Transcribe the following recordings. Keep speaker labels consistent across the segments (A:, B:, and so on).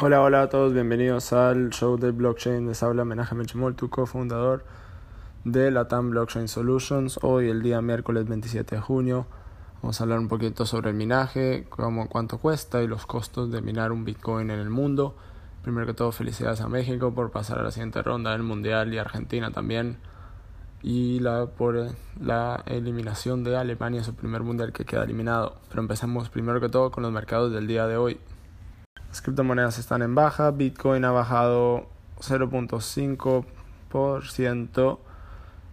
A: Hola, hola a todos, bienvenidos al show de blockchain. Les habla Menaje Mechimol, tu cofundador de Latam Blockchain Solutions. Hoy, el día miércoles 27 de junio, vamos a hablar un poquito sobre el minaje, cómo, cuánto cuesta y los costos de minar un Bitcoin en el mundo. Primero que todo, felicidades a México por pasar a la siguiente ronda del Mundial y Argentina también. Y la, por la eliminación de Alemania, su primer mundial que queda eliminado. Pero empecemos primero que todo con los mercados del día de hoy. Las criptomonedas están en baja. Bitcoin ha bajado 0.5%.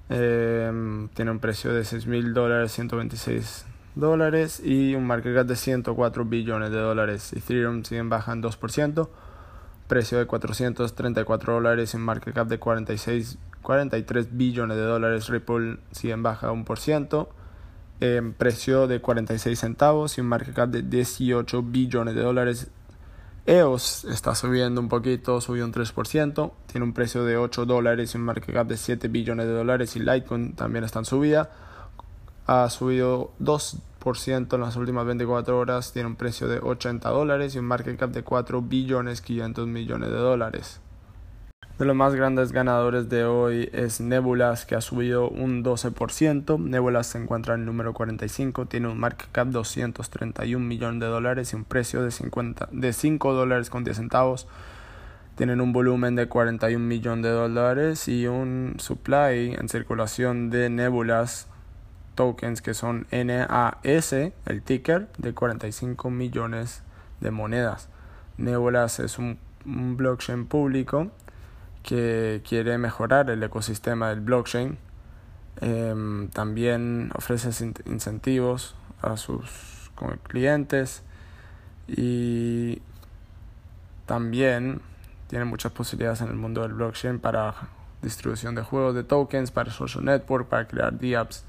A: Eh, tiene un precio de 6 mil dólares, 126 dólares y un market cap de 104 billones de dólares. Ethereum sigue en baja en 2%. Precio de 434 dólares y un market cap de 46, 43 billones de dólares. Ripple sigue en baja 1%. En precio de 46 centavos y un market cap de 18 billones de dólares. EOS está subiendo un poquito, subió un 3%, tiene un precio de 8 dólares y un market cap de 7 billones de dólares y Litecoin también está en subida, ha subido 2% en las últimas 24 horas, tiene un precio de 80 dólares y un market cap de 4 billones 500 millones de dólares. De los más grandes ganadores de hoy es Nebulas, que ha subido un 12%. Nebulas se encuentra en el número 45, tiene un market cap de 231 millones de dólares y un precio de, 50, de 5 dólares con 10 centavos. Tienen un volumen de 41 millones de dólares y un supply en circulación de Nebulas tokens que son NAS, el ticker, de 45 millones de monedas. Nebulas es un blockchain público que quiere mejorar el ecosistema del blockchain. Eh, también ofrece incentivos a sus clientes y también tiene muchas posibilidades en el mundo del blockchain para distribución de juegos de tokens, para social network, para crear DApps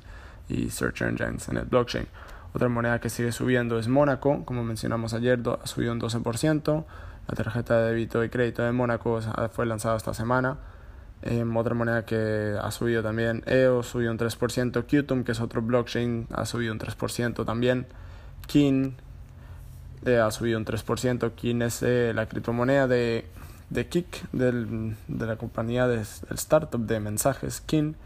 A: y search engines en el blockchain. Otra moneda que sigue subiendo es Mónaco, como mencionamos ayer, ha subido un 12%. La tarjeta de débito y crédito de Mónaco fue lanzada esta semana. Eh, otra moneda que ha subido también, EOS subió un 3%, Qtum, que es otro blockchain, ha subido un 3% también. Kin eh, ha subido un 3%. Kin es eh, la criptomoneda de, de Kik, del, de la compañía de, del startup de mensajes Kin.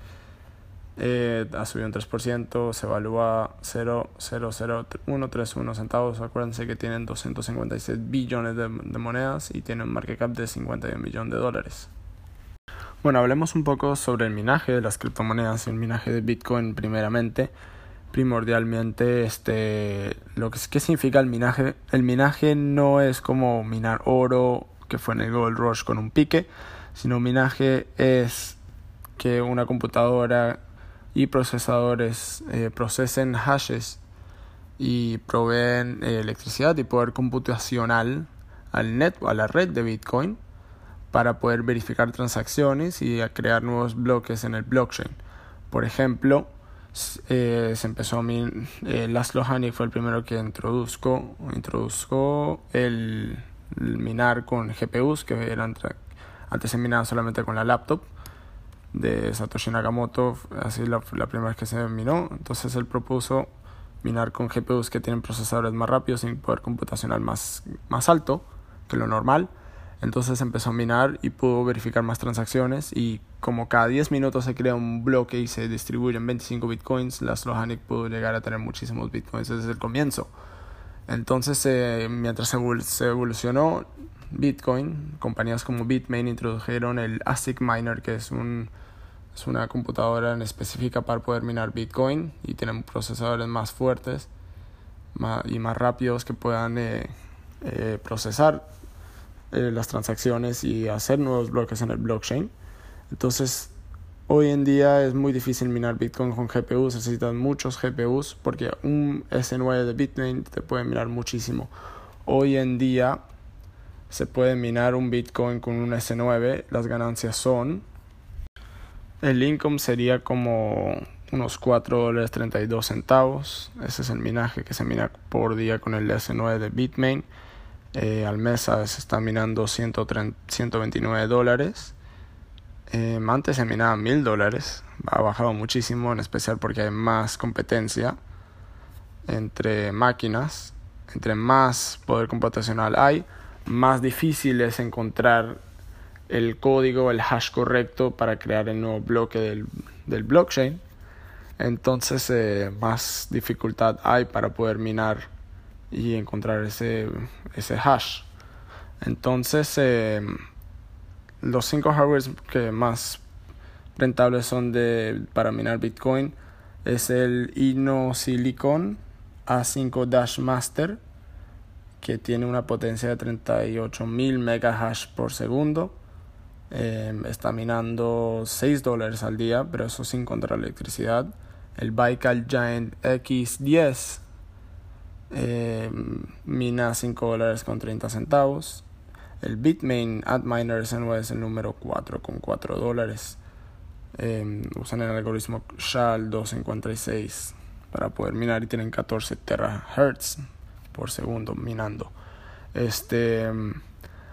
A: Eh, ha subido un 3%, se evalúa 0,00131 centavos. Acuérdense que tienen 256 billones de, monedas y tienen un market cap de 51 millones de dólares. Bueno, hablemos un poco sobre el minaje de las criptomonedas y el minaje de Bitcoin primeramente. Primordialmente, este, lo que ¿qué significa el minaje? El minaje no es como minar oro, que fue en el Gold Rush con un pique, sino minaje es que una computadora y procesadores eh, procesen hashes y proveen eh, electricidad y poder computacional al net a la red de Bitcoin para poder verificar transacciones y crear nuevos bloques en el blockchain. Por ejemplo, eh, se empezó a min eh, fue el primero que introdujo, introdujo el, el minar con GPUs que eran antes se minaba solamente con la laptop de Satoshi Nakamoto, así la, la primera vez que se minó. Entonces él propuso minar con GPUs que tienen procesadores más rápidos y poder computacional más, más alto que lo normal. Entonces empezó a minar y pudo verificar más transacciones y como cada 10 minutos se crea un bloque y se distribuyen 25 bitcoins, la Slohanic pudo llegar a tener muchísimos bitcoins desde el comienzo. Entonces eh, mientras se evolucionó Bitcoin, compañías como Bitmain introdujeron el ASIC Miner que es un es una computadora en específica para poder minar Bitcoin y tienen procesadores más fuertes y más rápidos que puedan eh, eh, procesar las transacciones y hacer nuevos bloques en el blockchain. Entonces, hoy en día es muy difícil minar Bitcoin con GPUs, necesitan muchos GPUs porque un S9 de Bitmain te puede minar muchísimo. Hoy en día se puede minar un Bitcoin con un S9, las ganancias son el income sería como unos 4 dólares 32 centavos. Ese es el minaje que se mina por día con el S9 de Bitmain. Eh, al mes se está minando 129 dólares. Eh, antes se minaba 1000 dólares. Ha bajado muchísimo, en especial porque hay más competencia entre máquinas. Entre más poder computacional hay, más difícil es encontrar el código, el hash correcto para crear el nuevo bloque del, del blockchain. Entonces eh, más dificultad hay para poder minar y encontrar ese, ese hash. Entonces eh, los cinco hardwares que más rentables son de, para minar Bitcoin es el Inno Silicon A5 Dash Master que tiene una potencia de 38.000 megahash por segundo. Em, está minando 6 dólares al día, pero eso sin contra electricidad. El Baikal Giant X10 em, mina 5 dólares con 30 centavos. El Bitmain Antminer es el número 4 con 4 dólares. Em, usan el algoritmo SHA-256 para poder minar y tienen 14 terahertz por segundo minando. Este,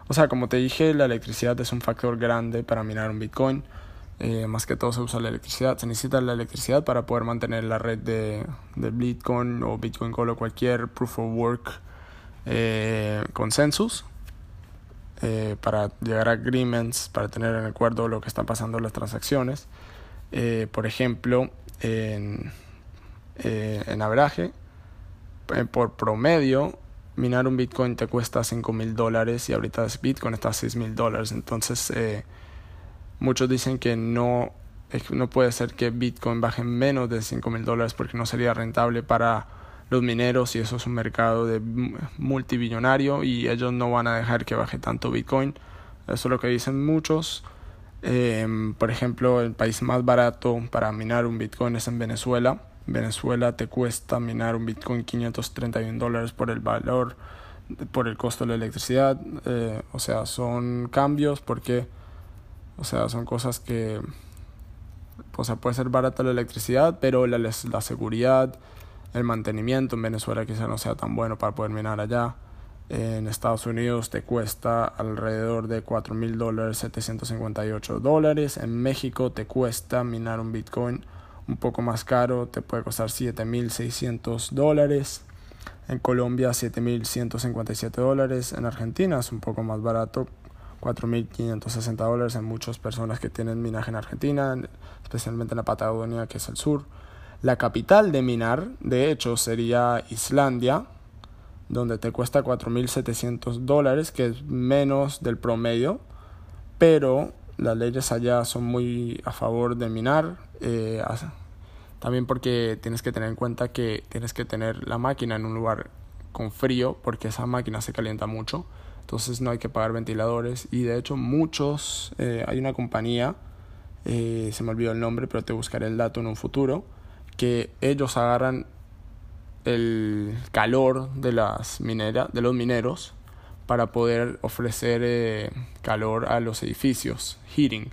A: o sea, como te dije, la electricidad es un factor grande para minar un Bitcoin. Eh, más que todo se usa la electricidad. Se necesita la electricidad para poder mantener la red de, de Bitcoin o Bitcoin Core o cualquier proof of work eh, consensus. Eh, para llegar a agreements, para tener en acuerdo lo que están pasando en las transacciones. por ejemplo, en, en average, eh, por promedio, minar un Bitcoin te cuesta 5 mil dólares y ahorita Bitcoin está a 6 mil dólares. Entonces, eh, muchos dicen que no, no puede ser que Bitcoin baje menos de 5 mil dólares porque no sería rentable para los mineros y eso es un mercado de multibillonario y ellos no van a dejar que baje tanto Bitcoin. Eso es lo que dicen muchos. Eh, por ejemplo, el país más barato para minar un Bitcoin es en Venezuela Venezuela te cuesta minar un Bitcoin 531 dólares por el valor, por el costo de la electricidad. Eh, o sea, son cambios porque, o sea, son cosas que, o sea, puede ser barata la electricidad, pero la, la seguridad, el mantenimiento en Venezuela quizá no sea tan bueno para poder minar allá. En Estados Unidos te cuesta alrededor de 4 mil dólares, 758 dólares. En México te cuesta minar un Bitcoin un poco más caro, te puede costar 7.600 dólares. En Colombia 7.157 dólares. En Argentina es un poco más barato, 4.560 dólares. En muchas personas que tienen minaje en Argentina, especialmente en la Patagonia, que es el sur. La capital de minar, de hecho, sería Islandia, donde te cuesta 4.700 dólares, que es menos del promedio, pero las leyes allá son muy a favor de minar. Eh, también porque tienes que tener en cuenta que tienes que tener la máquina en un lugar con frío porque esa máquina se calienta mucho. Entonces no hay que pagar ventiladores y de hecho muchos, eh, hay una compañía, eh, se me olvidó el nombre, pero te buscaré el dato en un futuro, que ellos agarran el calor de, las minera, de los mineros para poder ofrecer eh, calor a los edificios, heating,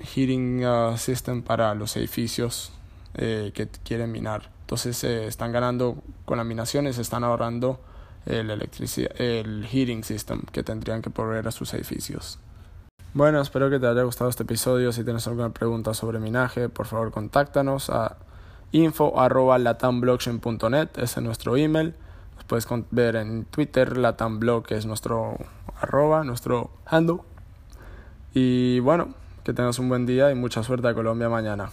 A: heating uh, system para los edificios eh, que quieren minar. Entonces eh, están ganando con las minaciones, están ahorrando el, el heating system que tendrían que proveer a sus edificios. Bueno, espero que te haya gustado este episodio. Si tienes alguna pregunta sobre minaje, por favor contáctanos a info.latamblockchain.net, ese es nuestro email puedes ver en Twitter, Latamblog, que es nuestro arroba, nuestro handle. Y bueno, que tengas un buen día y mucha suerte a Colombia mañana.